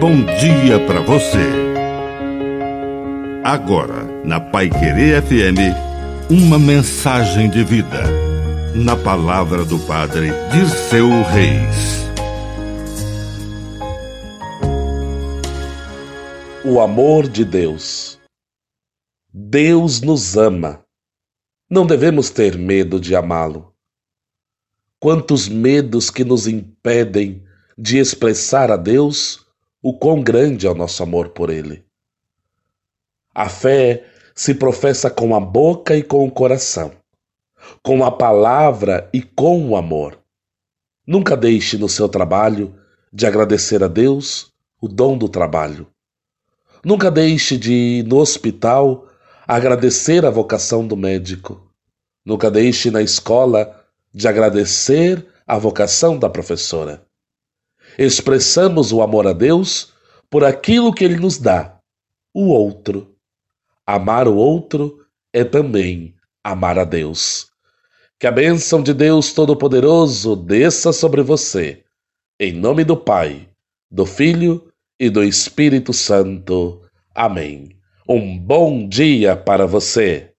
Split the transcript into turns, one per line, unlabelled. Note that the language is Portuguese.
bom dia para você. Agora, na Pai Querer FM, uma mensagem de vida. Na palavra do Padre de seu Reis.
O amor de Deus. Deus nos ama. Não devemos ter medo de amá-lo. Quantos medos que nos impedem de expressar a Deus o quão grande é o nosso amor por Ele. A fé se professa com a boca e com o coração, com a palavra e com o amor. Nunca deixe no seu trabalho de agradecer a Deus o dom do trabalho. Nunca deixe de, no hospital, agradecer a vocação do médico. Nunca deixe na escola de agradecer a vocação da professora expressamos o amor a Deus por aquilo que Ele nos dá, o outro. Amar o outro é também amar a Deus. Que a bênção de Deus Todo-Poderoso desça sobre você, em nome do Pai, do Filho e do Espírito Santo. Amém. Um bom dia para você.